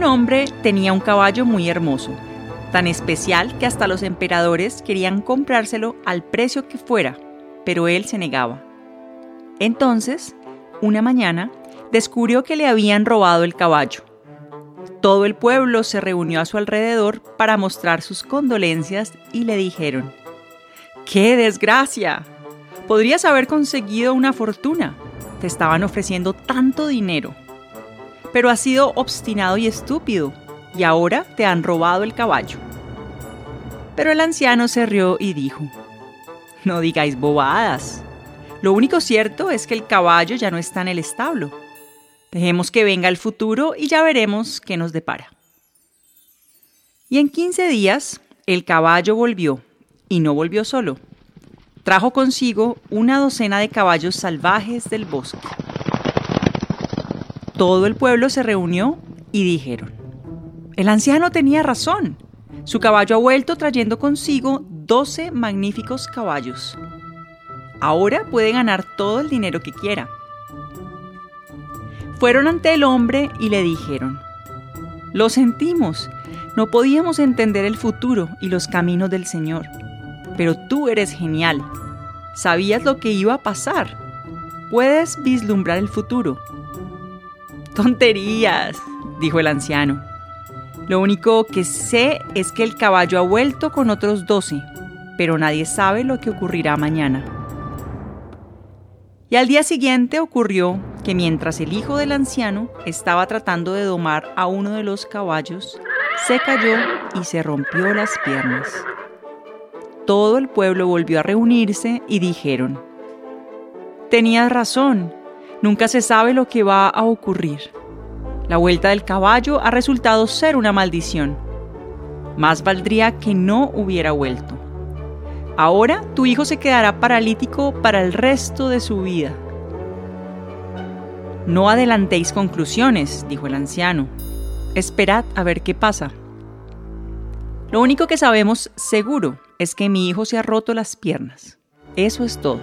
Un hombre tenía un caballo muy hermoso, tan especial que hasta los emperadores querían comprárselo al precio que fuera, pero él se negaba. Entonces, una mañana, descubrió que le habían robado el caballo. Todo el pueblo se reunió a su alrededor para mostrar sus condolencias y le dijeron, ¡Qué desgracia! Podrías haber conseguido una fortuna. Te estaban ofreciendo tanto dinero pero has sido obstinado y estúpido, y ahora te han robado el caballo. Pero el anciano se rió y dijo, No digáis bobadas. Lo único cierto es que el caballo ya no está en el establo. Dejemos que venga el futuro y ya veremos qué nos depara. Y en 15 días el caballo volvió, y no volvió solo. Trajo consigo una docena de caballos salvajes del bosque todo el pueblo se reunió y dijeron, el anciano tenía razón. Su caballo ha vuelto trayendo consigo doce magníficos caballos. Ahora puede ganar todo el dinero que quiera. Fueron ante el hombre y le dijeron, lo sentimos, no podíamos entender el futuro y los caminos del Señor, pero tú eres genial, sabías lo que iba a pasar, puedes vislumbrar el futuro Tonterías, dijo el anciano. Lo único que sé es que el caballo ha vuelto con otros doce, pero nadie sabe lo que ocurrirá mañana. Y al día siguiente ocurrió que mientras el hijo del anciano estaba tratando de domar a uno de los caballos, se cayó y se rompió las piernas. Todo el pueblo volvió a reunirse y dijeron, Tenías razón, Nunca se sabe lo que va a ocurrir. La vuelta del caballo ha resultado ser una maldición. Más valdría que no hubiera vuelto. Ahora tu hijo se quedará paralítico para el resto de su vida. No adelantéis conclusiones, dijo el anciano. Esperad a ver qué pasa. Lo único que sabemos seguro es que mi hijo se ha roto las piernas. Eso es todo.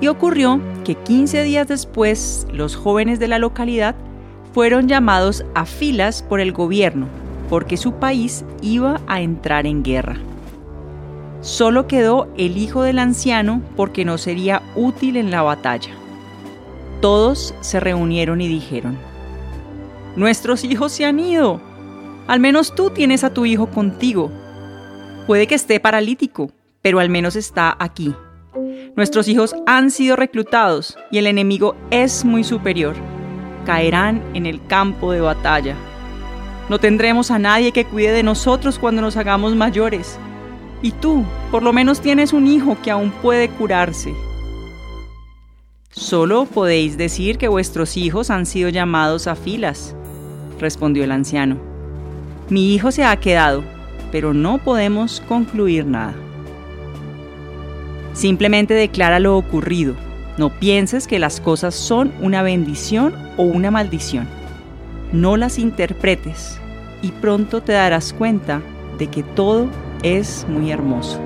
Y ocurrió que 15 días después los jóvenes de la localidad fueron llamados a filas por el gobierno porque su país iba a entrar en guerra. Solo quedó el hijo del anciano porque no sería útil en la batalla. Todos se reunieron y dijeron, Nuestros hijos se han ido. Al menos tú tienes a tu hijo contigo. Puede que esté paralítico, pero al menos está aquí. Nuestros hijos han sido reclutados y el enemigo es muy superior. Caerán en el campo de batalla. No tendremos a nadie que cuide de nosotros cuando nos hagamos mayores. Y tú, por lo menos tienes un hijo que aún puede curarse. Solo podéis decir que vuestros hijos han sido llamados a filas, respondió el anciano. Mi hijo se ha quedado, pero no podemos concluir nada. Simplemente declara lo ocurrido. No pienses que las cosas son una bendición o una maldición. No las interpretes y pronto te darás cuenta de que todo es muy hermoso.